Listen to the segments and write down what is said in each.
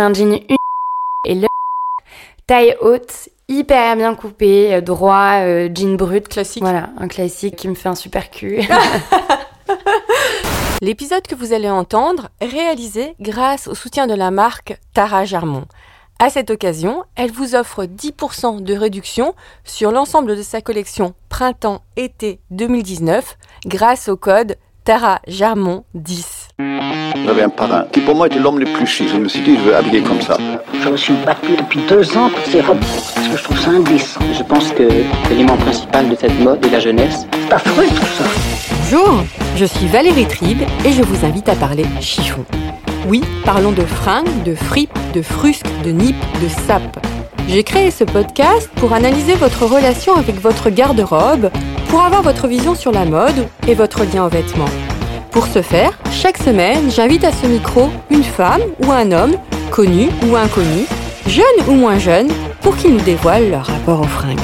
C'est un jean une et le taille haute, hyper bien coupé, euh, droit, euh, jean brut. Classique. Voilà, un classique qui me fait un super cul. L'épisode que vous allez entendre réalisé grâce au soutien de la marque Tara Germont. À cette occasion, elle vous offre 10% de réduction sur l'ensemble de sa collection printemps-été 2019 grâce au code Tara Germont 10. J'avais un parrain qui pour moi était l'homme le plus chic. Je me suis dit, je veux habiller comme ça. Je me suis battu depuis deux ans pour ces robes parce que je trouve ça indécent. Je pense que l'élément principal de cette mode est la jeunesse. C'est affreux tout ça. Bonjour, je suis Valérie Tribe et je vous invite à parler chiffon. Oui, parlons de fringues, de fripes, de frusques, de nippes, de sapes. J'ai créé ce podcast pour analyser votre relation avec votre garde-robe, pour avoir votre vision sur la mode et votre lien aux vêtements. Pour ce faire, chaque semaine, j'invite à ce micro une femme ou un homme, connu ou inconnu, jeune ou moins jeune, pour qu'ils nous dévoilent leur rapport aux fringues.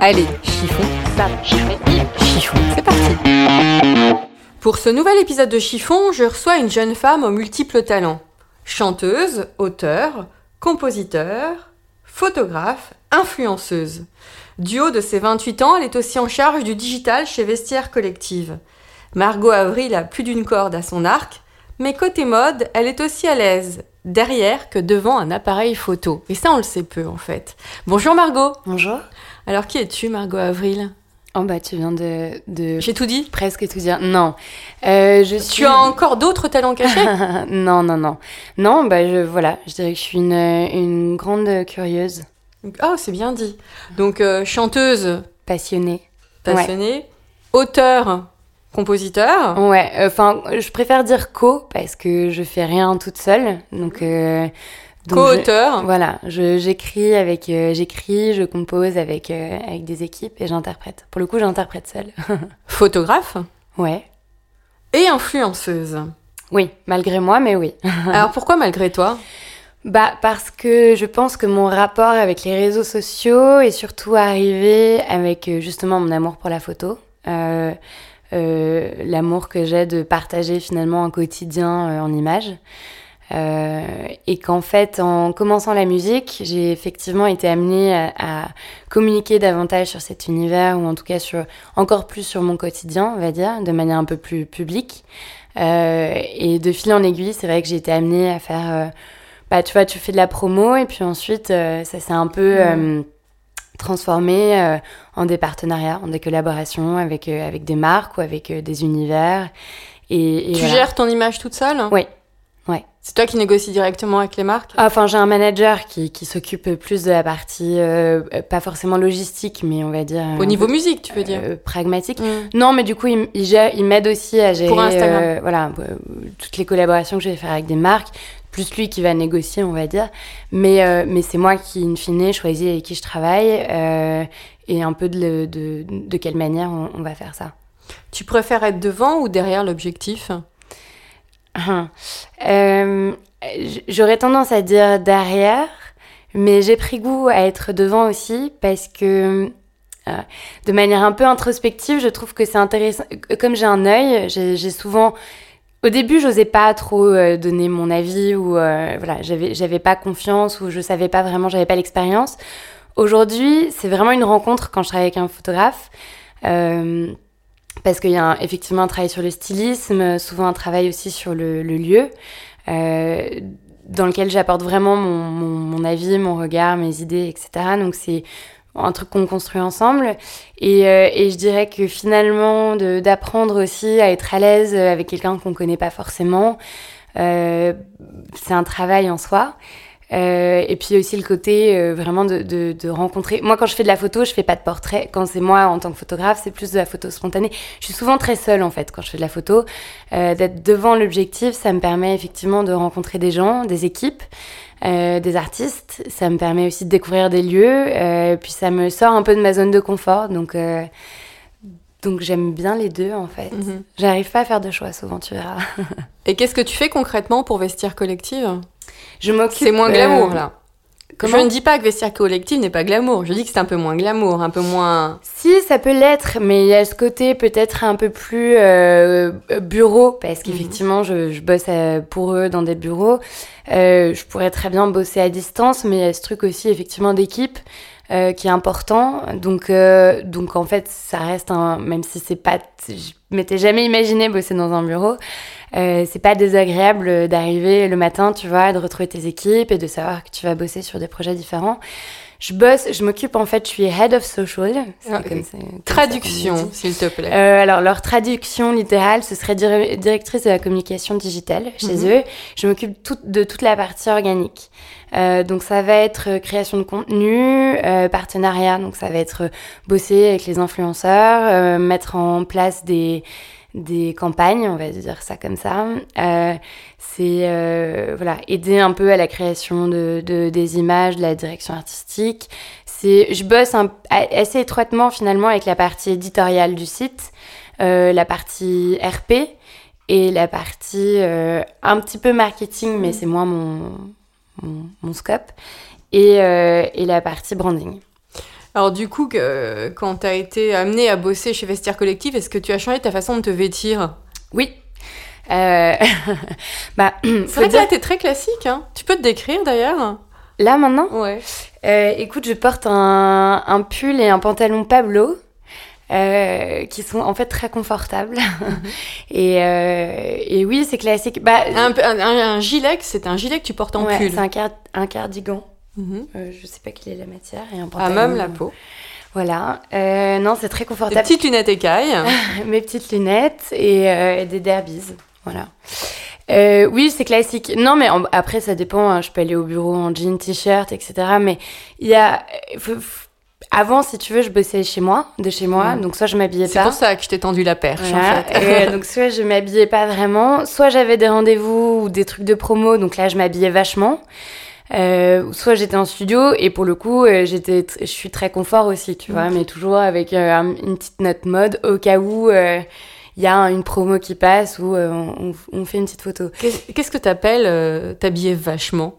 Allez, chiffon, sape, chiffon, chiffon, c'est parti Pour ce nouvel épisode de Chiffon, je reçois une jeune femme aux multiples talents. Chanteuse, auteur, compositeur, photographe, influenceuse. Du haut de ses 28 ans, elle est aussi en charge du digital chez Vestiaire Collective. Margot Avril a plus d'une corde à son arc, mais côté mode, elle est aussi à l'aise, derrière que devant un appareil photo. Et ça, on le sait peu en fait. Bonjour Margot Bonjour. Alors qui es-tu Margot Avril? Oh bah tu viens de, de J'ai tout dit presque tout dire. Non, Euh, je suis. Tu as encore d'autres talents cachés? Non non non non bah je voilà je dirais que je suis une, une grande curieuse Oh, c'est bien dit. Donc euh, chanteuse passionnée. passionnée, auteur, compositeur. Ouais, enfin, je préfère dire co parce que je fais rien toute seule. Donc, euh, donc Co-auteur. Voilà, j'écris avec, euh, j'écris, je compose avec euh, avec des équipes et j'interprète. Pour le coup, j'interprète seule. photographe ouais. et influenceuse. Oui, malgré moi, mais oui. Alors pourquoi malgré toi? Bah parce que je pense que mon rapport avec les réseaux sociaux est surtout arrivé avec euh, justement mon amour pour la photo, euh, euh, l'amour que j'ai de partager finalement un quotidien euh, en images. Euh, et qu'en fait, en commençant la musique, j'ai effectivement été amenée à, à communiquer davantage sur cet univers, ou en tout cas sur encore plus sur mon quotidien, on va dire, de manière un peu plus publique. Euh, et de fil en aiguille, c'est vrai que j'ai été amenée à faire euh, bah, tu vois, tu fais de la promo et puis ensuite, euh, ça s'est un peu euh, transformé euh, en des partenariats, en des collaborations avec, euh, avec des marques ou avec des univers. Et, et Tu voilà. gères ton image toute seule? Oui. C'est toi qui négocies directement avec les marques? Enfin, j'ai un manager qui, qui s'occupe plus de la partie, euh, euh, pas forcément logistique, mais on va dire... euh, Au un niveau peu, musique, tu veux dire? euh, pragmatique. Mm. Non, mais du coup, il, il il m'aide aussi à gérer Pour Instagram. euh, voilà, euh, toutes les collaborations que je vais faire avec des marques, plus lui qui va négocier, on va dire. Mais, euh, mais c'est moi qui, in fine, choisis avec qui je travaille euh, et un peu de, de, de quelle manière on, on va faire ça. Tu préfères être devant ou derrière l'objectif? Euh, J'aurais tendance à dire derrière, mais j'ai pris goût à être devant aussi parce que euh, de manière un peu introspective, je trouve que c'est intéressant. Comme j'ai un œil, j'ai souvent. Au début, j'osais pas trop euh, donner mon avis ou euh, voilà, j'avais pas confiance ou je savais pas vraiment, j'avais pas l'expérience. Aujourd'hui, c'est vraiment une rencontre quand je travaille avec un photographe. Parce qu'il y a un- effectivement un travail sur le stylisme, souvent un travail aussi sur le, le lieu, euh, dans lequel j'apporte vraiment mon, mon, mon avis, mon regard, mes idées, etc. Donc c'est un truc qu'on construit ensemble. Et, euh, et je dirais que finalement, d'apprendre aussi à être à l'aise avec quelqu'un qu'on connaît pas forcément, euh, c'est un travail en soi. Euh, et puis aussi le côté euh, vraiment de, de, de rencontrer. Moi, quand je fais de la photo, je fais pas de portrait. Quand c'est moi en tant que photographe, c'est plus de la photo spontanée. Je suis souvent très seule en fait quand je fais de la photo. Euh, D'être devant l'objectif, ça me permet effectivement de rencontrer des gens, des équipes, euh, des artistes. Ça me permet aussi de découvrir des lieux. Euh, puis ça me sort un peu de ma zone de confort. Donc euh, donc j'aime bien les deux en fait. Mhm. J'arrive pas à faire de choix souvent, tu verras. Et qu'est-ce que tu fais concrètement pour Vestiaire Collective? Je m'occupe. C'est moins glamour là. Comment je ne dis pas que vestiaire collectif n'est pas glamour. Je dis que c'est un peu moins glamour, un peu moins. Si, ça peut l'être, mais il y a ce côté peut-être un peu plus euh, bureau, parce qu'effectivement, je, je bosse euh, pour eux dans des bureaux. Euh, je pourrais très bien bosser à distance, mais il y a ce truc aussi effectivement d'équipe. Euh, qui est important. Donc, euh, donc en fait, ça reste un, même si c'est pas, je m'étais jamais imaginé bosser dans un bureau. Euh, c'est pas désagréable d'arriver le matin, tu vois, de retrouver tes équipes et de savoir que tu vas bosser sur des projets différents. Je bosse, je m'occupe en fait, je suis head of social. Ah, comme ça- comme ça qu'on Traduction, s'il te plaît. Euh, alors, leur traduction littérale, ce serait dir- directrice de la communication digitale chez Mhm. eux. Je m'occupe tout- de toute la partie organique. Euh, donc, ça va être euh, création de contenu, euh, partenariat. Donc, ça va être bosser avec les influenceurs, mettre en place des, des campagnes, on va dire ça comme ça. C'est voilà, aider un peu à la création de, de- des images, de la direction artistique. C'est, je bosse un- assez étroitement finalement avec la partie éditoriale du site, la partie RP et la partie euh, un petit peu marketing, mais c'est moins mon, mon, mon scope, et, euh, et la partie branding. Alors du coup, que, quand tu as été amené à bosser chez Vestiaire Collectif, est-ce que tu as changé ta façon de te vêtir? Oui. Euh, bah, C'est vrai que dire- là, t'es très classique. Hein. Tu peux te décrire d'ailleurs? Là maintenant, Ouais. Euh, écoute, je porte un, un pull et un pantalon Pablo. Euh, qui sont en fait très confortables et, euh, et oui c'est classique bah Un, un, gilet, c'est un gilet que tu portes en ouais, pull. c'est un, car- un cardigan Mhm. euh, je sais pas quelle est la matière et un À pantalon même la peau. voilà non c'est très Des confortable petites lunettes écailles. mes petites lunettes et, et des derbies. Voilà. Euh, oui, c'est classique. Non, mais en- après, ça dépend. hein. Je peux aller au bureau en jean, t-shirt, etc. Mais il y a. faut- Avant, si tu veux, je bossais chez moi, de chez moi. Mm. Donc, soit je m'habillais C'est pas. pour ça que je t'ai tendu la perche Voilà. en fait. Et, donc, soit je m'habillais pas vraiment, soit j'avais des rendez-vous ou des trucs de promo. Donc là, je m'habillais vachement. Euh, soit j'étais en studio et pour le coup, euh, j'étais, je suis très confort aussi, tu vois, mais toujours avec euh, un- une petite note mode au cas où euh, il y a une promo qui passe ou on, on fait une petite photo. Qu'est- Qu'est-ce que t'appelles t'habiller vachement?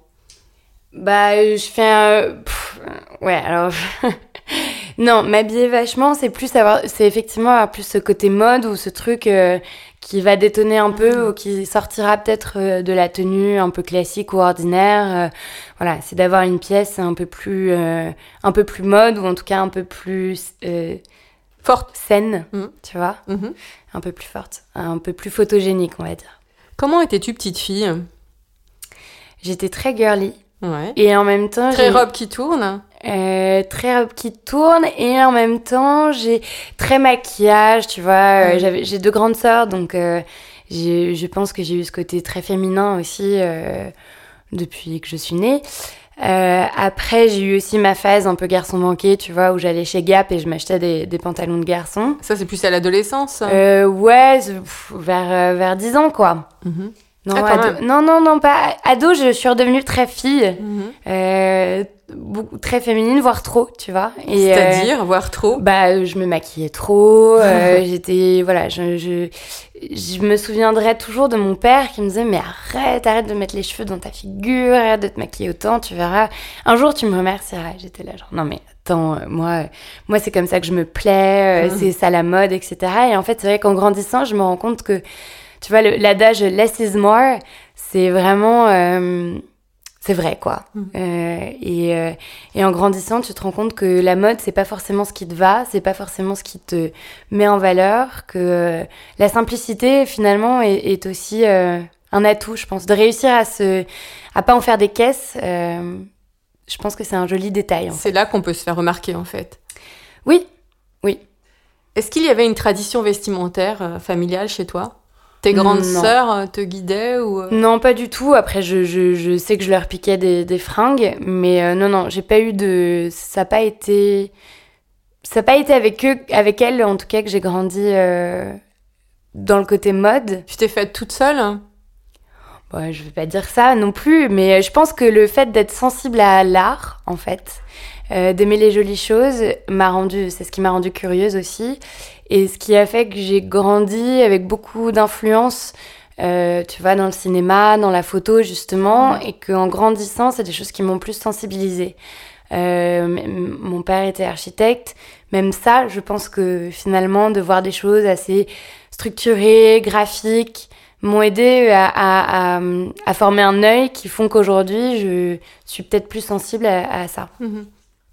Bah, je fais un. pff, ouais, alors. non, m'habiller vachement, c'est plus avoir. C'est effectivement avoir plus ce côté mode ou ce truc euh, qui va détonner un peu ou qui sortira peut-être euh, de la tenue un peu classique ou ordinaire. euh, voilà, c'est d'avoir une pièce un peu plus. un peu plus mode ou en tout cas un peu plus. Forte. saine, Mhm. tu vois. Mhm. Un peu plus forte. Un peu plus photogénique, on va dire. Comment étais-tu petite fille? J'étais très girly. Ouais. Et en même temps. Très robe qui tourne Euh, très robe qui tourne et en même temps j'ai très maquillage tu vois euh, j'avais j'ai deux grandes sœurs donc euh, j'ai- je pense que j'ai eu ce côté très féminin aussi euh, depuis que je suis née Euh, après j'ai eu aussi ma phase un peu garçon manqué tu vois où j'allais chez Gap et je m'achetais des, des pantalons de garçon Ça, c'est plus à l'adolescence. euh, ouais pff, vers vers 10 ans quoi Mhm. Non, Ah, ado- non non non pas ado je suis redevenue très fille Mhm. euh, beaucoup, très féminine, voire trop, tu vois. Euh, C'est-à-dire, voir trop. bah, je me maquillais trop. euh, J'étais, voilà, je, je, je me souviendrai toujours de mon père qui me disait mais arrête, arrête de mettre les cheveux dans ta figure, arrête de te maquiller autant, tu verras. Un jour, tu me remercieras. J'étais là genre non mais attends, moi, moi c'est comme ça que je me plais, Mhm. c'est ça la mode, etc. Et en fait, c'est vrai qu'en grandissant, je me rends compte que, tu vois, l'adage less is more, c'est vraiment euh, c'est vrai quoi. Mhm. Euh, et, euh, et en grandissant, tu te rends compte que la mode, c'est pas forcément ce qui te va, c'est pas forcément ce qui te met en valeur, que la simplicité finalement est, est aussi un atout, je pense, de réussir à se, à pas en faire des caisses. euh, je pense que c'est un joli détail. C'est là qu'on peut se faire remarquer, en fait. Oui, oui. Est-ce qu'il y avait une tradition vestimentaire euh, familiale chez toi? Tes grandes Non. sœurs euh, te guidaient ou euh, Non, pas du tout. Après, je, je, je sais que je leur piquais des, des fringues, mais euh, non, non, j'ai pas eu de. Ça n'a pas été. Ça n'a pas été avec eux, avec elles, en tout cas, que j'ai grandi euh, dans le côté mode. tu t'es faite toute seule hein? Bon, je vais pas dire ça non plus, mais je pense que le fait d'être sensible à l'art, en fait, euh, d'aimer les jolies choses, m'a rendu, c'est ce qui m'a rendu curieuse aussi, et ce qui a fait que j'ai grandi avec beaucoup d'influence euh, tu vois, dans le cinéma, dans la photo, justement, et qu'en grandissant, c'est des choses qui m'ont plus sensibilisée. Euh, mon père était architecte. Même ça, je pense que finalement, de voir des choses assez structurées, graphiques, m'ont aidé à, à, à, à former un œil qui font qu'aujourd'hui, je suis peut-être plus sensible à, ça. Mhm.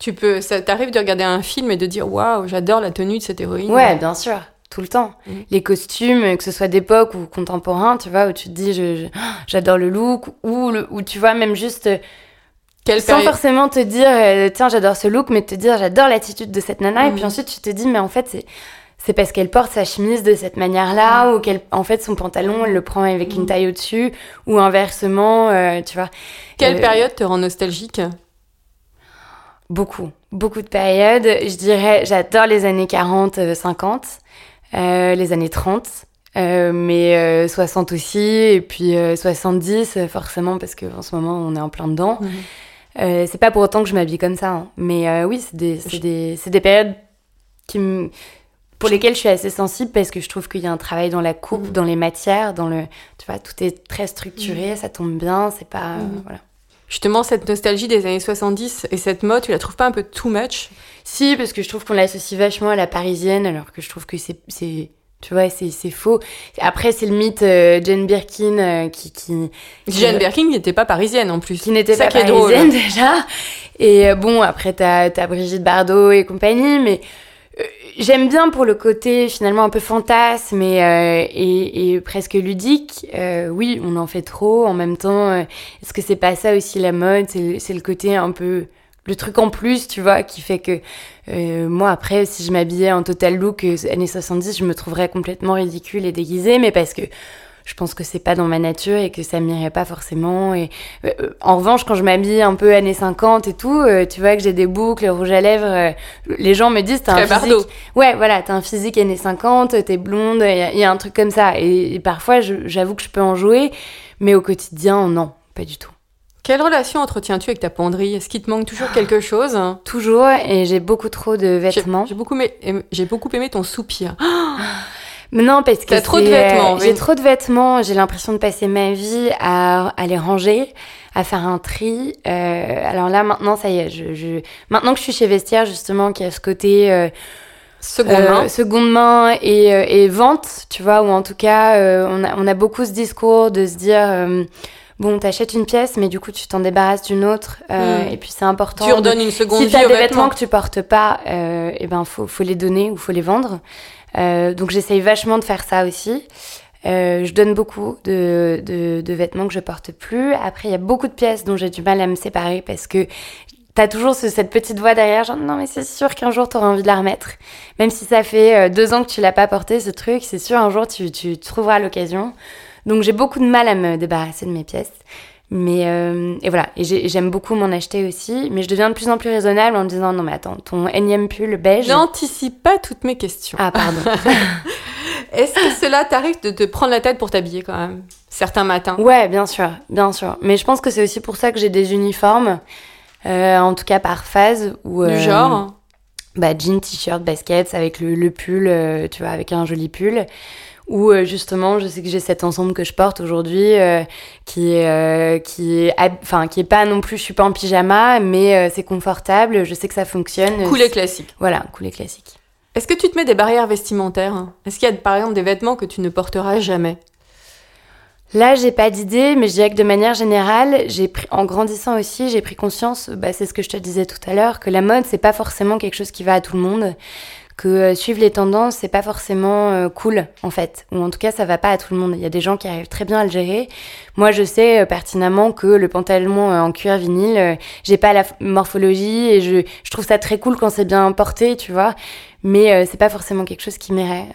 Tu peux, ça t'arrive de regarder un film et de dire waouh, j'adore la tenue de cette héroïne. Ouais, bien sûr, tout le temps. Mhm. Les costumes, que ce soit d'époque ou contemporain, tu vois, où tu te dis, je- je- j'adore le look, ou, le, ou tu vois, même juste, euh, Quelle sans période? forcément te dire, euh, tiens, j'adore ce look, mais te dire, j'adore l'attitude de cette nana, et puis ensuite tu te dis, mais en fait, c'est. C'est parce qu'elle porte sa chemise de cette manière-là, Mhm. ou qu'elle, en fait, son pantalon, elle le prend avec une taille au-dessus, ou inversement, euh, tu vois. Quelle Euh, période te rend nostalgique? Beaucoup, beaucoup de périodes. Je dirais, j'adore les années 40, euh, 50, euh, les années 30, euh, mais euh, 60 aussi, et puis euh, 70 euh, forcément, parce qu'en ce moment on est en plein dedans. Mhm. Euh, c'est pas pour autant que je m'habille comme ça, hein. mais euh, oui, c'est des, périodes qui me- pour lesquelles je suis assez sensible parce que je trouve qu'il y a un travail dans la coupe, Mhm. dans les matières, dans le, tu vois, tout est très structuré, ça tombe bien, c'est pas, euh, Mhm. voilà. Justement, cette nostalgie des années 70 et cette mode, tu la trouves pas un peu too much? Si, parce que je trouve qu'on l'associe vachement à la parisienne, alors que je trouve que c'est, c'est tu vois, c'est, faux. Après, c'est le mythe euh, Jane Birkin euh, qui, qui, Jane. Birkin n'était pas parisienne en plus. qui n'était pas qui est drôle. parisienne déjà. Et euh, bon, après, t'as, t'as Brigitte Bardot et compagnie, mais j'aime bien pour le côté finalement un peu fantasme et, euh, et, et presque ludique. Euh, oui, on en fait trop. En même temps, euh, est-ce que c'est pas ça aussi la mode? C'est, le- côté un peu le truc en plus, tu vois, qui fait que euh, moi après, si je m'habillais en total look euh, années 70, je me trouverais complètement ridicule et déguisée, mais parce que je pense que c'est pas dans ma nature et que ça m'irait pas forcément. Et euh, en revanche, quand je m'habille un peu années 50 et tout, euh, tu vois que j'ai des boucles, rouge à lèvres, euh, les gens me disent t'as un physique. Ouais, voilà, t'as un physique années 50, t'es blonde, il y, a- il y a un truc comme ça. Et, et parfois, j'avoue que je peux en jouer, mais au quotidien, non, pas du tout. Quelle relation entretiens-tu avec ta penderie? Est-ce qu'il te manque toujours quelque chose? Toujours, et j'ai beaucoup trop de vêtements. j'ai beaucoup, aimé- j'ai beaucoup aimé ton soupir. Non, parce que T'as trop de vêtements, euh, oui. J'ai trop de vêtements. J'ai l'impression de passer ma vie à, à les ranger, à faire un tri. Euh, alors là, maintenant, ça y est. Je, je... Maintenant que je suis chez Vestiaire, justement, qui a ce côté euh, Seconde euh, main. seconde main et, et vente, tu vois, ou en tout cas, on, a, on a beaucoup ce discours de se dire. Bon, t'achètes une pièce, mais du coup, tu t'en débarrasses d'une autre. euh, Mm. Et puis, c'est important. Tu redonnes une seconde si vie t'as aux des vêtements. vêtements que tu portes pas, euh, eh ben faut, faut les donner ou faut les vendre. Euh, donc j'essaye vachement de faire ça aussi. Euh, je donne beaucoup de, de, vêtements que je porte plus. Après, il y a beaucoup de pièces dont j'ai du mal à me séparer parce que t'as toujours ce- cette petite voix derrière, genre non mais c'est sûr qu'un jour t'auras envie de la remettre. Même si ça fait euh, deux ans que tu l'as pas porté ce truc, c'est sûr un jour tu, tu trouveras l'occasion. Donc j'ai beaucoup de mal à me débarrasser de mes pièces. Mais euh, et voilà, et j'ai- j'aime beaucoup m'en acheter aussi, mais je deviens de plus en plus raisonnable en me disant non mais attends, ton énième pull beige. N'anticipe pas toutes mes questions. Ah pardon. Est-ce que cela t'arrive de te prendre la tête pour t'habiller quand même Certains matins? ouais, bien sûr, bien sûr. Mais je pense que c'est aussi pour ça que j'ai des uniformes, euh, en tout cas par phase. Où, Du euh, genre? bah, jean, t-shirt, baskets avec le, le pull, tu vois, avec un joli pull. Ou euh, justement, je sais que j'ai cet ensemble que je porte aujourd'hui, euh, qui est, euh, qui est, enfin, qui est pas non plus, je suis pas en pyjama, mais euh, c'est confortable. Je sais que ça fonctionne. Cool et classique. Voilà, cool et classique. Est-ce que tu te mets des barrières vestimentaires Est-ce qu'il y a par exemple des vêtements que tu ne porteras jamais? Là, j'ai pas d'idée, mais je dirais que de manière générale, j'ai pris, en grandissant aussi, j'ai pris conscience, bah, c'est ce que je te disais tout à l'heure, que la mode, c'est pas forcément quelque chose qui va à tout le monde, que euh, suivre les tendances, c'est pas forcément euh, cool, en fait, ou en tout cas, ça va pas à tout le monde. Il y a des gens qui arrivent très bien à le gérer. Moi, je sais euh, pertinemment que le pantalon en cuir vinyle, j'ai pas la morphologie et je, je trouve ça très cool quand c'est bien porté, tu vois. Mais euh, c'est pas forcément quelque chose qui m'irait.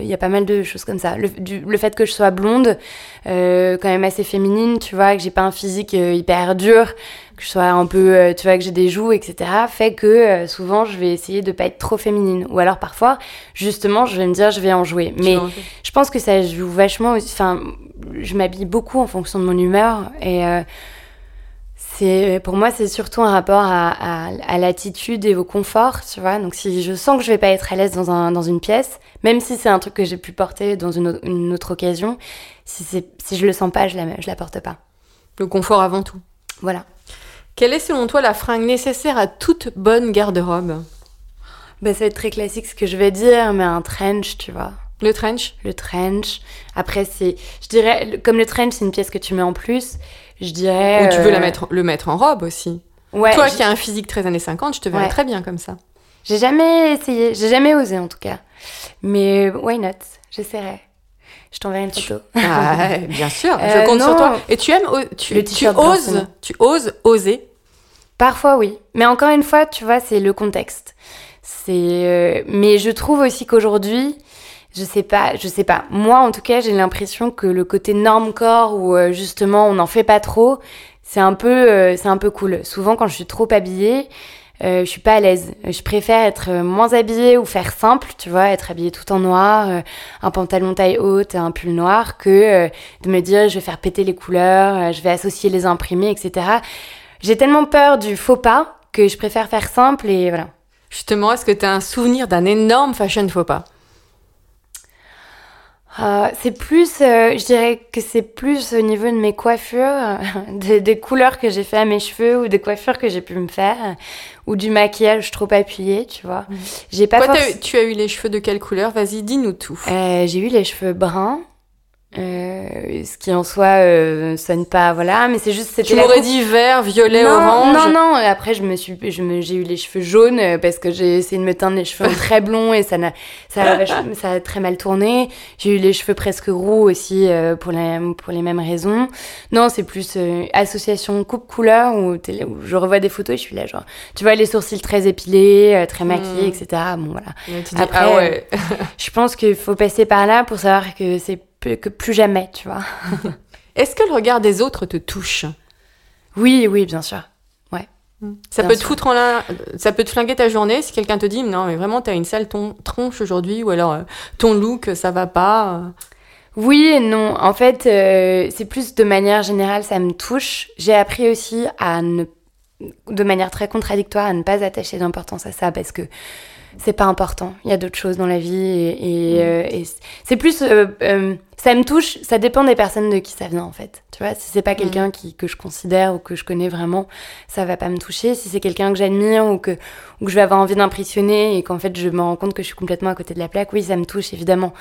Il y a pas mal de choses comme ça. Le, du- le fait que je sois blonde, euh, quand même assez féminine, tu vois, que j'ai pas un physique hyper dur, que je sois un peu, euh, tu vois, que j'ai des joues, etc., fait que euh, souvent je vais essayer de pas être trop féminine. Ou alors parfois, justement, je vais me dire, je vais en jouer. Mais je pense que ça joue vachement. aussi- Enfin, je m'habille beaucoup en fonction de mon humeur et euh, c'est pour moi c'est surtout un rapport à, à, à l'attitude et au confort, tu vois. Donc si je sens que je vais pas être à l'aise dans, un, dans une pièce, même si c'est un truc que j'ai pu porter dans une, autre- une autre occasion, si, si je le sens pas, je la, je la porte pas. Le confort avant tout. Voilà. Quelle est selon toi la fringue nécessaire à toute bonne garde-robe? Bah, ça va être très classique ce que je vais dire, mais un trench, tu vois. Le trench? Le trench. Après, c'est, je dirais, comme le trench, c'est une pièce que tu mets en plus, je dirais. Ou tu veux euh, la mettre, le mettre en robe aussi Ouais. Toi qui as un physique très années 50, je te verrais Ouais. très bien comme ça. J'ai jamais essayé, j'ai jamais osé en tout cas. Mais why not? J'essaierai. Je t'enverrai une photo. Ah, bien sûr, je Euh, compte sur toi. Et tu aimes, tu, Le tu oses, tu oses oser? Parfois oui, mais encore une fois, tu vois, c'est le contexte. C'est, euh, mais je trouve aussi qu'aujourd'hui, je sais pas, je sais pas. Moi, en tout cas, j'ai l'impression que le côté norme corps où euh, justement on n'en fait pas trop, c'est un peu, c'est un peu cool. Souvent, quand je suis trop habillée, euh, je suis pas à l'aise. Je préfère être euh, moins habillée ou faire simple, tu vois, être habillée tout en noir, euh, un pantalon taille haute, un pull noir, que euh, de me dire je vais faire péter les couleurs, euh, je vais associer les imprimés, etc. J'ai tellement peur du faux pas que je préfère faire simple et voilà. Justement, est-ce que tu as un souvenir d'un énorme fashion faux pas? Euh, c'est plus, euh, je dirais que c'est plus au niveau de mes coiffures, euh, des, des couleurs que j'ai fait à mes cheveux ou des coiffures que j'ai pu me faire, ou du maquillage trop appuyé, tu vois. J'ai pas Toi, eu- tu as eu les cheveux de quelle couleur? Vas-y, dis-nous tout. Euh, j'ai eu les cheveux bruns, euh, ce qui en soi euh, sonne pas, voilà, mais c'est juste c'était Tu m'aurais dit vert, violet, non, orange. Non, non, après je me suis, je me, j'ai eu les cheveux jaunes euh, parce que j'ai essayé de me teindre les cheveux très blonds et ça n'a, ça ça a très mal tourné. J'ai eu les cheveux presque roux aussi euh, pour les, pour les mêmes raisons. Non, c'est plus euh, association coupe couleur où, où je revois des photos et je suis là genre, tu vois les sourcils très épilés, euh, très maquillés, Mm. etc. Bon voilà. Après, ah ouais. Je pense qu'il faut passer par là pour savoir que c'est que plus jamais, tu vois. Est-ce que le regard des autres te touche? Oui, oui, bien sûr. Ça Bien peut te foutre en ça peut te flinguer ta journée si quelqu'un te dit non mais vraiment t'as une sale ton- tronche aujourd'hui ou alors euh, ton look ça va pas. euh. Oui et non. En fait, euh, c'est plus de manière générale, ça me touche. J'ai appris aussi à ne, de manière très contradictoire, à ne pas attacher d'importance à ça parce que c'est pas important. Il y a d'autres choses dans la vie et, et, euh, et c'est plus, euh, euh, ça me touche. Ça dépend des personnes de qui ça vient en fait. Tu vois, si c'est pas quelqu'un qui que je considère ou que je connais vraiment, ça va pas me toucher. Si c'est quelqu'un que j'admire ou que ou que je vais avoir envie d'impressionner et qu'en fait je me rends compte que je suis complètement à côté de la plaque, oui, ça me touche évidemment.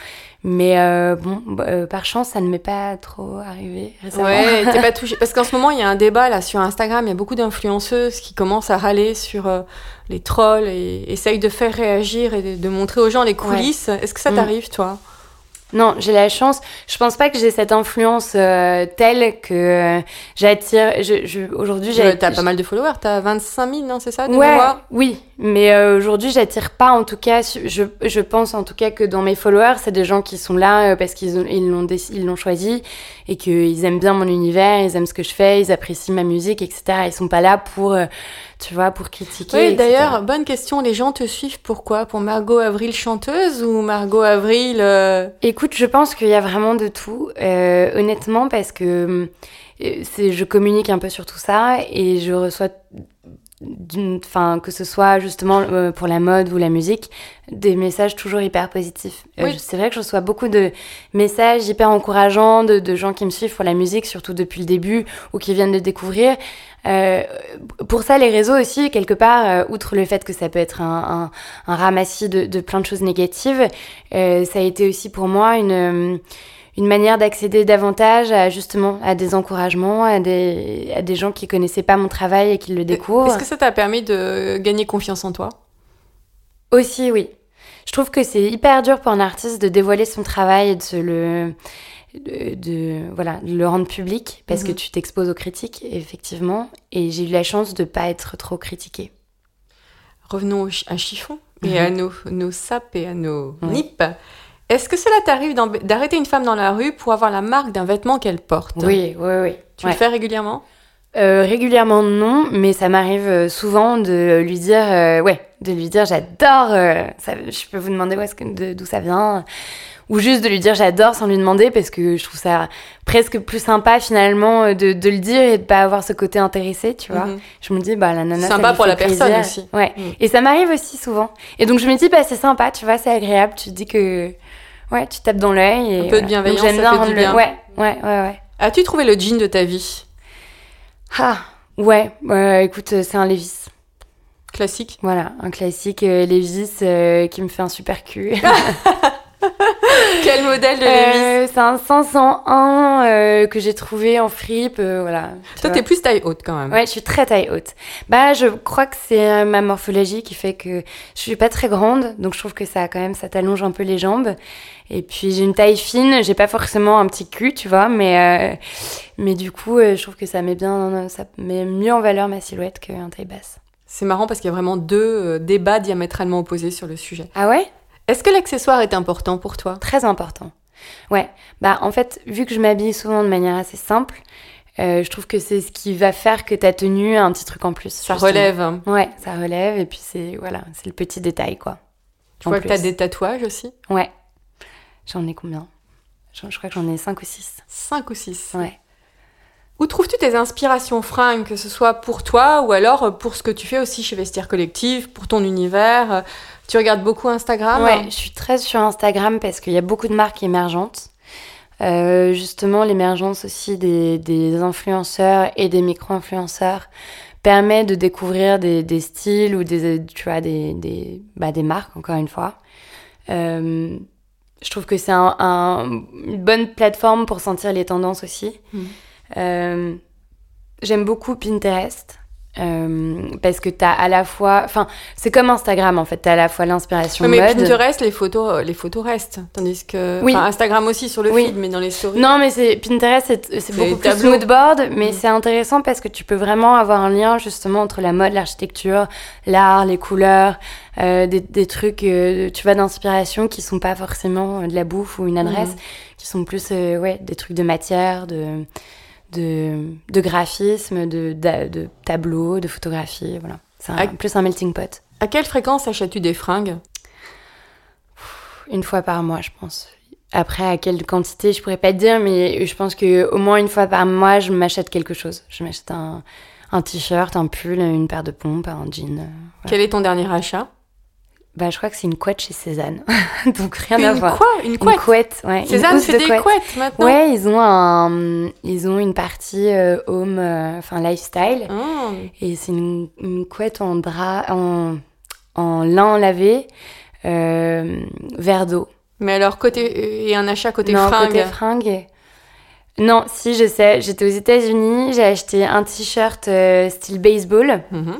Mais euh, bon, euh, par chance, ça ne m'est pas trop arrivé récemment. Ouais, t'es pas touché parce qu'en ce moment il y a un débat là sur Instagram, il y a beaucoup d'influenceuses qui commencent à râler sur euh, les trolls et essayent de faire réagir et de, de montrer aux gens les coulisses. Est-ce que ça Mm. t'arrive toi? Non, j'ai la chance. Je pense pas que j'ai cette influence euh, telle que euh, j'attire. Je, je, aujourd'hui, j'ai. T'as pas mal de followers, t'as 25 000 non c'est ça de Ouais, oui, mais euh, aujourd'hui j'attire pas en tout cas, je, je pense en tout cas que dans mes followers, c'est des gens qui sont là euh, parce qu'ils ils l'ont ils l'ont choisi et qu'ils aiment bien mon univers, ils aiment ce que je fais, ils apprécient ma musique, etc. Ils sont pas là pour, euh, tu vois, pour critiquer. Oui, d'ailleurs, bonne question. Les gens te suivent pourquoi? Pour Margot Avril chanteuse ou Margot Avril euh, Écoute, je pense qu'il y a vraiment de tout, euh, honnêtement, parce que euh, c'est, je communique un peu sur tout ça et je reçois, enfin, que ce soit justement euh, pour la mode ou la musique, des messages toujours hyper positifs. Euh, Oui. c'est vrai que je reçois beaucoup de messages hyper encourageants de, de gens qui me suivent pour la musique, surtout depuis le début ou qui viennent de découvrir. Euh, pour ça, les réseaux aussi, quelque part, euh, outre le fait que ça peut être un, un, un ramassis de, de plein de choses négatives, euh, ça a été aussi pour moi une, une manière d'accéder davantage à justement à des encouragements, à des, à des gens qui connaissaient pas mon travail et qui le découvrent. Est-ce que ça t'a permis de gagner confiance en toi? Aussi, oui. Je trouve que c'est hyper dur pour un artiste de dévoiler son travail et de se le, de, de- voilà, de le rendre public parce Mhm. que tu t'exposes aux critiques, effectivement. Et j'ai eu la chance de pas être trop critiquée. Revenons à Chiffon et Mhm. à nos, nos sapes et à nos nippes. Est-ce que cela t'arrive d'arrêter une femme dans la rue pour avoir la marque d'un vêtement qu'elle porte? Oui, oui, oui. Tu Ouais. le fais régulièrement? Euh, régulièrement non, mais ça m'arrive euh, souvent de lui dire, euh, ouais, de lui dire j'adore. euh, je peux vous demander où est-ce que- de- d'où ça vient, ou juste de lui dire j'adore sans lui demander parce que je trouve ça presque plus sympa finalement euh, de, de le dire et de pas avoir ce côté intéressé, tu vois. Mhm. Je me dis bah la nana ça Sympa lui pour la personne aussi. Ouais. Mhm. Et ça m'arrive aussi souvent. Et donc je me dis bah c'est sympa, tu vois, c'est agréable, tu te dis que ouais, tu tapes dans l'œil et Un peu de bienveillance, Donc, ça bien fait du le- bien. Ouais, ouais, ouais, ouais. As-tu trouvé le jean de ta vie? Ah, ouais, euh, écoute, euh, c'est un Levis. Classique. Voilà, un classique euh, Levis euh, qui me fait un super cul. Quel modèle de Levis Euh, c'est un 501 euh, que j'ai trouvé en fripe, euh, voilà. tu Toi, t'es plus taille haute quand même. Ouais, je suis très taille haute. Bah, je crois que c'est ma morphologie qui fait que je suis pas très grande, donc je trouve que ça quand même ça t'allonge un peu les jambes. Et puis j'ai une taille fine, j'ai pas forcément un petit cul, tu vois, mais euh, mais du coup, je trouve que ça met bien, ça met mieux en valeur ma silhouette qu'un taille basse. C'est marrant parce qu'il y a vraiment deux débats diamétralement opposés sur le sujet. Ah ouais? Est-ce que l'accessoire est important pour toi? Très important. Ouais. Bah, en fait, vu que je m'habille souvent de manière assez simple, euh, je trouve que c'est ce qui va faire que ta tenue a un petit truc en plus. Ça justement. relève. hein. Ouais, ça relève. Et puis, c'est voilà, c'est le petit détail, quoi. Tu En vois que t'as des tatouages aussi? Ouais. J'en ai combien? Je, je crois que j'en ai 5 ou 6. Cinq ou six. Ouais. Où trouves-tu tes inspirations fringues, que ce soit pour toi ou alors pour ce que tu fais aussi chez Vestiaire Collectif, pour ton univers Tu regardes beaucoup Instagram Ouais, je suis très sur Instagram parce qu'il y a beaucoup de marques émergentes. Euh, justement, l'émergence aussi des, des influenceurs et des micro-influenceurs permet de découvrir des, des styles ou des, tu vois, des, des, bah, des marques, encore une fois. Euh, je trouve que c'est un, un- une bonne plateforme pour sentir les tendances aussi. Mhm. Euh, J'aime beaucoup Pinterest. euh, parce que t'as à la fois, enfin, c'est comme Instagram en fait, t'as à la fois l'inspiration mais mode. Pinterest, les photos, les photos restent. Tandis que. Oui. Instagram aussi sur le Oui. feed, mais dans les stories. Non, mais c'est Pinterest, c'est beaucoup plus mood board, mais Mm. c'est intéressant parce que tu peux vraiment avoir un lien justement entre la mode, l'architecture, l'art, les couleurs, euh, des, des trucs, euh, tu vois, d'inspiration qui sont pas forcément euh, de la bouffe ou une adresse, Mm. qui sont plus, euh, ouais, des trucs de matière, de de, de graphisme, de, de, de tableaux, de photographie, voilà. C'est plus un melting pot. À quelle fréquence achètes-tu des fringues? Une fois par mois, je pense. Après, à quelle quantité, je pourrais pas te dire, mais je pense que au moins une fois par mois, je m'achète quelque chose. Je m'achète un, un t-shirt, un pull, une paire de pompes, un jean. euh, voilà. Quel est ton dernier achat? Bah, je crois que c'est une couette chez Cézanne. Donc rien à Une voir. quoi? Une Une couette couette, ouais. Cézanne fait de des couette. couettes maintenant? Ouais, ils ont un, ils ont une partie euh, home, euh, enfin lifestyle, Ah. et c'est une, une couette en drap, en, en lin lavé, euh, verre d'eau. Mais alors, côté. Et un achat côté non, fringues côté fringues. Non, si, je sais. J'étais aux États-Unis, j'ai acheté un t-shirt euh, style baseball, Mhm.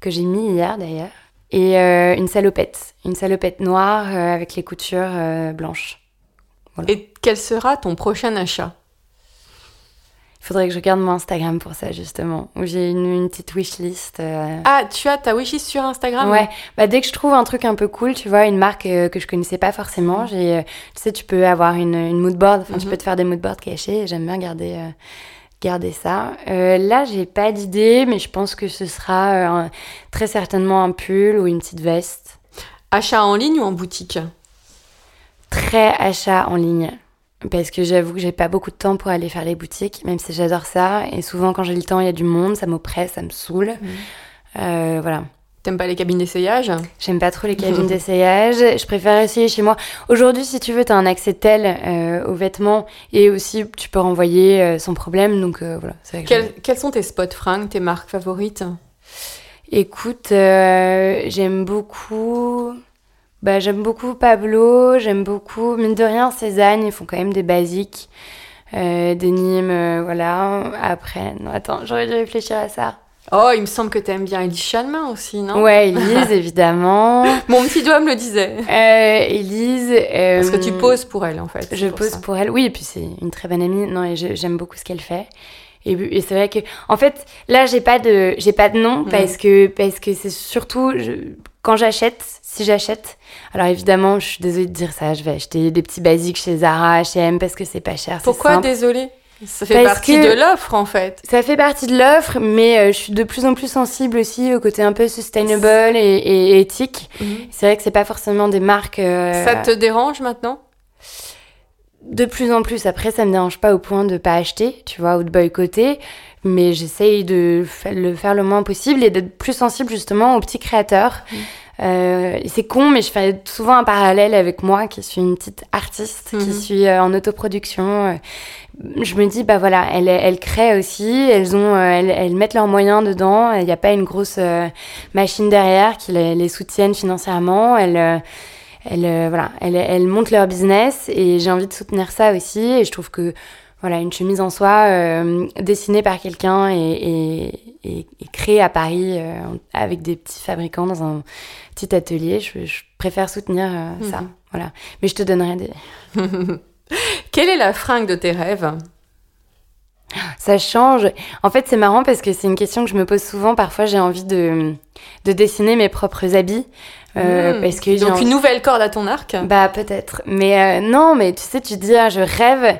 que j'ai mis hier d'ailleurs, et euh, une salopette. Une salopette noire euh, avec les coutures euh, blanches. Et quel sera ton prochain achat? Il faudrait que je regarde mon Instagram pour ça, justement, où j'ai une, une petite wishlist. Ah, tu as ta wishlist sur Instagram? Ouais, bah dès que je trouve un truc un peu cool, tu vois, une marque que je connaissais pas forcément, j'ai, tu sais, tu peux avoir une, une mood board, enfin, tu Mhm. peux te faire des mood boards cachés, j'aime bien garder, garder ça. Euh, là, j'ai pas d'idée, mais je pense que ce sera euh, un- très certainement un pull ou une petite veste. Achat en ligne ou en boutique? Très achat en ligne. Parce que j'avoue que j'ai pas beaucoup de temps pour aller faire les boutiques, même si j'adore ça. Et souvent, quand j'ai le temps, il y a du monde, ça m'oppresse, ça me saoule. Euh, voilà. T'aimes pas les cabines d'essayage J'aime pas trop les cabines d'essayage. Je préfère essayer chez moi. Aujourd'hui, si tu veux, tu as un accès tel euh, aux vêtements et aussi tu peux renvoyer euh, sans problème. Donc euh, voilà. c'est vrai que Quels, sont tes spots fringues, tes marques favorites? Écoute, j'aime beaucoup. Bah, j'aime beaucoup Pablo. J'aime beaucoup, mine de rien, Cézanne. Ils font quand même des basiques. Des Nîmes, voilà. Après, non, attends, j'aurais dû réfléchir à ça. Oh, il me semble que t'aimes bien Elise Chalmin aussi, non? Ouais, Elise, évidemment. Mon petit doigt me le disait. Euh, Elise. euh, Parce que tu poses pour elle, en fait. Je pour pose ça. pour elle. Oui, et puis c'est une très bonne amie. Non, et j'aime beaucoup ce qu'elle fait. Et, et c'est vrai que, en fait, là, j'ai pas de, j'ai pas de nom Mhm. parce que, parce que c'est surtout je- quand j'achète, si j'achète. Alors évidemment, je suis désolée de dire ça. Je vais acheter des petits basiques chez Zara, H&M parce que c'est pas cher. Pourquoi simple. Ça fait Parce partie de l'offre, en fait. Ça fait partie de l'offre, mais euh, je suis de plus en plus sensible aussi au côté un peu sustainable et, et éthique. C'est vrai que c'est pas forcément des marques. euh, Ça te dérange maintenant? de plus en plus. Après, ça me dérange pas au point de pas acheter, tu vois, ou de boycotter. Mais j'essaye de le faire le moins possible et d'être plus sensible justement aux petits créateurs. Euh, et c'est con, mais je fais souvent un parallèle avec moi, qui suis une petite artiste, qui Mhm. suis euh, en autoproduction. Euh, Je me dis, bah voilà, elles, elles créent aussi, elles ont, euh, elles, elles mettent leurs moyens dedans. Il n'y a pas une grosse euh, machine derrière qui les, les soutienne financièrement. Elles, euh, elles, voilà, elles, elles montent leur business et j'ai envie de soutenir ça aussi. Et je trouve que voilà, une chemise en soie euh, dessinée par quelqu'un et, et, et- et créée à Paris euh, avec des petits fabricants dans un petit atelier, je, je préfère soutenir euh, ça. Mhm. Voilà. Mais je te donnerai des. Quelle est la fringue de tes rêves? Ça change. En fait, c'est marrant parce que c'est une question que je me pose souvent. Parfois, j'ai envie de, de dessiner mes propres habits. euh, Hmm. parce que j'ai Donc envie- une nouvelle corde à ton arc? Bah peut-être. Mais euh, non, mais tu sais, tu dis, ah, je rêve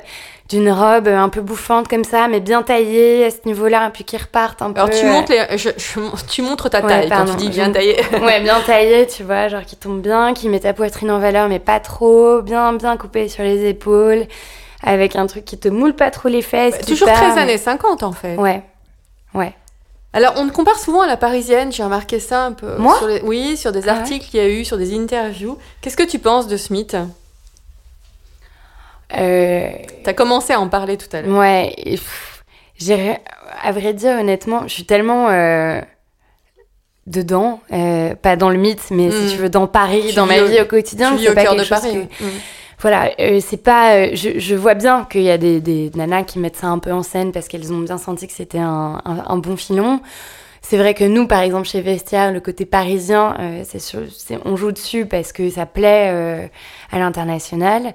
d'une robe un peu bouffante comme ça, mais bien taillée à ce niveau-là, puis qui repartent un Alors peu. tu euh, montres, les- je- je- tu montres ta Ouais, taille quand tu dis bien Je- taillé. Ouais, bien taillée, tu vois, genre qui tombe bien, qui met ta poitrine en valeur, mais pas trop, bien, bien coupée sur les épaules, avec un truc qui te moule pas trop les fesses. qui Toujours part, 13 mais- années 50 en fait. Ouais, ouais. Alors on te compare souvent à la parisienne, j'ai remarqué ça un peu. Moi sur les- Oui, sur des Ah ouais articles qu'il y a eu, sur des interviews. Qu'est-ce que tu penses de Smith? Euh, T'as commencé à en parler tout à l'heure. Ouais, j'ai, à vrai dire, honnêtement, je suis tellement euh, dedans, euh, pas dans le mythe, mais si tu veux, dans Paris, Tu dans ma au- vie au quotidien, c'est au pas cœur quelque de chose Paris. que-. Voilà, euh, c'est pas. euh, je, je vois bien qu'il y a des, des nanas qui mettent ça un peu en scène parce qu'elles ont bien senti que c'était un, un, un bon filon. C'est vrai que nous, par exemple, chez Vestiaire, le côté parisien, euh, c'est sûr, on joue dessus parce que ça plaît euh, à l'international.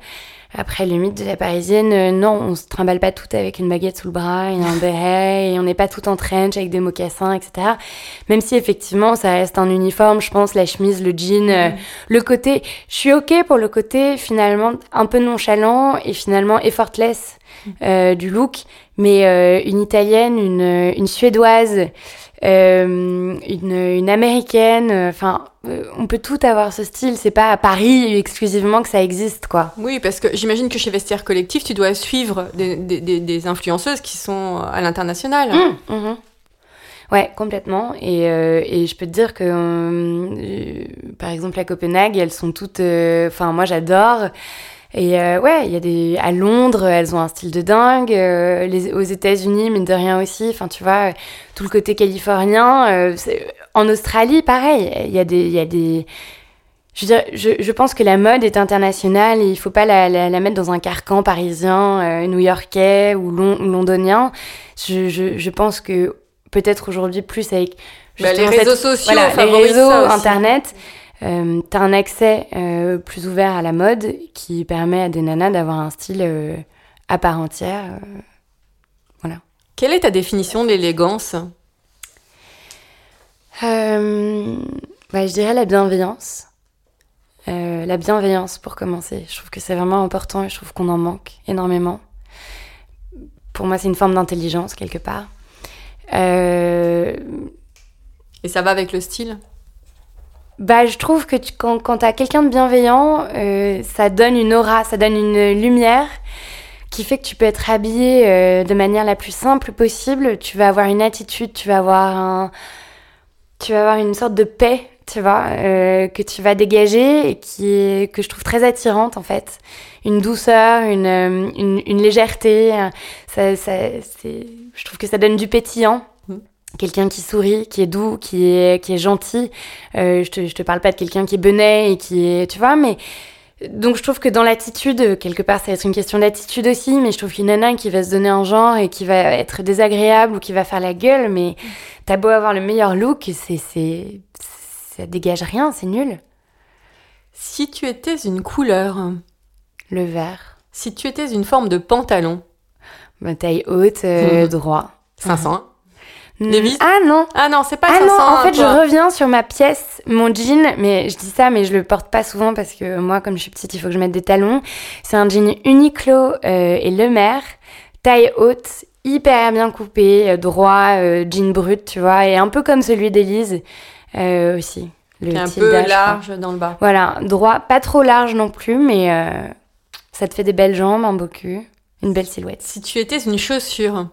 Après, le mythe de la parisienne, euh, non, on se trimballe pas tout avec une baguette sous le bras et un béret, et on n'est pas tout en trench avec des mocassins, etc. Même si effectivement, ça reste un uniforme, je pense, la chemise, le jean, euh, le côté, je suis ok pour le côté finalement un peu nonchalant et finalement effortless euh, du look, mais euh, une italienne, une, une suédoise, euh, une, une américaine, euh, enfin, euh, on peut tout avoir ce style. C'est pas à Paris exclusivement que ça existe, quoi. Oui, parce que j'imagine que chez Vestiaire Collectif, tu dois suivre des, des- des- influenceuses qui sont à l'international. Mmh, mhm. Ouais, complètement. Et, euh, et je peux te dire que, euh, par exemple, à Copenhague, elles sont toutes. euh, Enfin, moi, j'adore. Et euh, ouais, il y a des à Londres, elles ont un style de dingue. euh, les, aux États-Unis, mine de rien aussi. Enfin, tu vois, tout le côté californien. euh, en Australie, pareil. Il y a des, il y a des. Je, veux dire, je, je pense que la mode est internationale et il faut pas la, la, la mettre dans un carcan parisien, euh, new-yorkais ou, lon- ou londonien. Je, je, je pense que peut-être aujourd'hui plus avec Bah, les réseaux cette- sociaux voilà, les réseaux, ça aussi. Euh, t'as un accès euh, plus ouvert à la mode qui permet à des nanas d'avoir un style euh, à part entière. euh. Quelle est ta définition de l'élégance? Bah, je dirais la bienveillance. La bienveillance pour commencer. Je trouve que c'est vraiment important et je trouve qu'on en manque énormément. Pour moi, c'est une forme d'intelligence quelque part. Et ça va avec le style? Bah, je trouve que tu- quand, quand t'as quelqu'un de bienveillant, euh, ça donne une aura, ça donne une lumière qui fait que tu peux être habillé euh, de manière la plus simple possible. Tu vas avoir une attitude, tu vas avoir un, tu vas avoir une sorte de paix, tu vois, euh, que tu vas dégager et qui est, que je trouve très attirante en fait. Une douceur, une, une, une légèreté. Ça, ça, je trouve que ça donne du pétillant. Quelqu'un qui sourit, qui est doux, qui est, qui est gentil. Euh, je, te, je te parle pas de quelqu'un qui est benet et qui est, tu vois, mais donc je trouve que dans l'attitude, quelque part, ça va être une question d'attitude aussi, mais je trouve qu'une nana qui va se donner un genre et qui va être désagréable ou qui va faire la gueule, mais t'as beau avoir le meilleur look, c'est, c'est, ça dégage rien, c'est nul. Si tu étais une couleur, Le vert, si tu étais une forme de pantalon, ma taille haute, euh, Mhm. droit. 500. Mm. Lévis Ah non Ah non, c'est pas Ah 500. non, en fait, toi. je reviens sur ma pièce, mon jean, mais je dis ça, mais je le porte pas souvent parce que moi, comme je suis petite, il faut que je mette des talons. C'est un jean Uniqlo euh, et Le Maire, taille haute, hyper bien coupé, euh, droit, euh, jean brut, tu vois, et un peu comme celui d'Élise euh, aussi. Le un peu large dans le bas. Voilà, droit, pas trop large non plus, mais Ça te fait des belles jambes, un beau cul, une belle silhouette. Si tu étais une chaussure,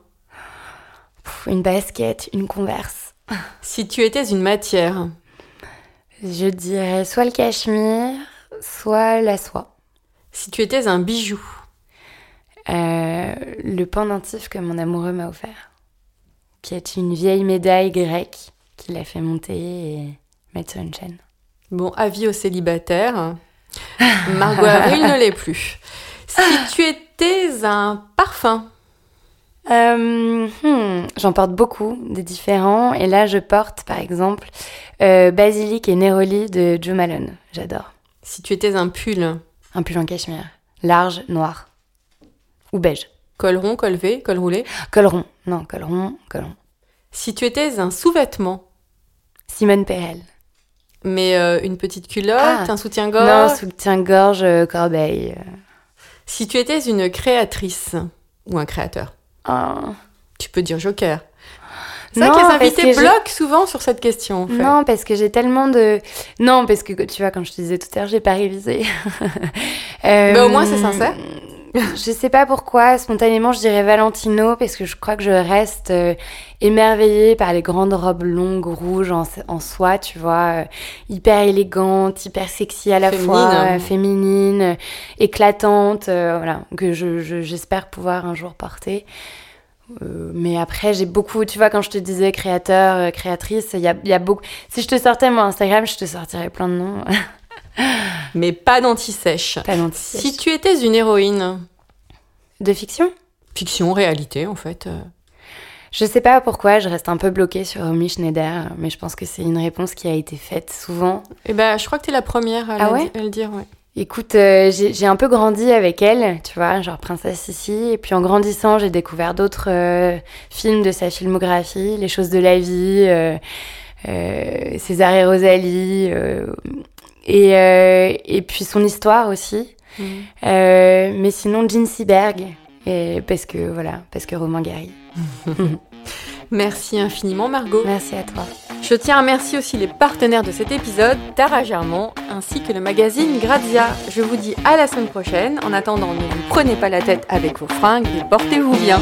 Une basket, une converse. si tu étais une matière, Je dirais soit le cachemire, soit la soie. si tu étais un bijou, Euh, le pendentif que mon amoureux m'a offert, qui est une vieille médaille grecque qu'il a fait monter et mettre sur une chaîne. bon, avis aux célibataires, Margot Avril ne l'est plus. Si tu étais un parfum, Euh, hmm, J'en porte beaucoup, des différents. Et là, je porte, par exemple, euh, Basilic et Neroli de Joe Malone. J'adore. si tu étais un pull, Un pull en cachemire. Large, noir. Ou beige. col rond, col V, col roulé, Col rond. Non, col rond, col rond. si tu étais un sous-vêtement, Simone Perel. mais euh, une petite culotte, Ah. un soutien-gorge, Non, soutien-gorge, corbeille. si tu étais une créatrice ou un créateur, Oh. tu peux dire joker. C'est vrai Non, que les invités que bloquent souvent sur cette question. En fait. Non, parce que j'ai tellement de. Non, parce que tu vois, quand je te disais tout à l'heure, j'ai pas révisé. Euh, Mais au moins, c'est sincère. Je sais pas pourquoi, spontanément, je dirais Valentino, parce que je crois que je reste euh, émerveillée par les grandes robes longues, rouges, en, en soie, tu vois, euh, hyper élégantes, hyper sexy à la Féminine. fois, féminines, euh, éclatantes, euh, voilà, que je- je- j'espère pouvoir un jour porter. Euh, mais après, j'ai beaucoup, tu vois, quand je te disais créateur, créatrice, il y a, il y a beaucoup. Si je te sortais mon Instagram, je te sortirais plein de noms. Mais pas d'anti-sèche. Pas d'anti- Si tu étais une héroïne, De fiction? Fiction, réalité en fait. euh, Je sais pas pourquoi, je reste un peu bloquée sur Romy Schneider, mais je pense que c'est une réponse qui a été faite souvent. Eh ben, je crois que t'es la première à, Ah la- ouais à le dire. Ouais. Écoute, euh, j'ai un peu grandi avec elle, tu vois, genre Princesse Sissi, et puis en grandissant, j'ai découvert d'autres euh, films de sa filmographie, Les choses de la vie, euh, César et Rosalie, et, euh, et puis son histoire aussi. Mhm. Euh, mais sinon, Jean Seberg, et parce que voilà, parce que Romain Gary. Merci infiniment Margot. Merci à toi. Je tiens à remercier aussi les partenaires de cet épisode, Tara Germont, ainsi que le magazine Grazia. Je vous dis à la semaine prochaine. En attendant, ne vous prenez pas la tête avec vos fringues et portez-vous bien.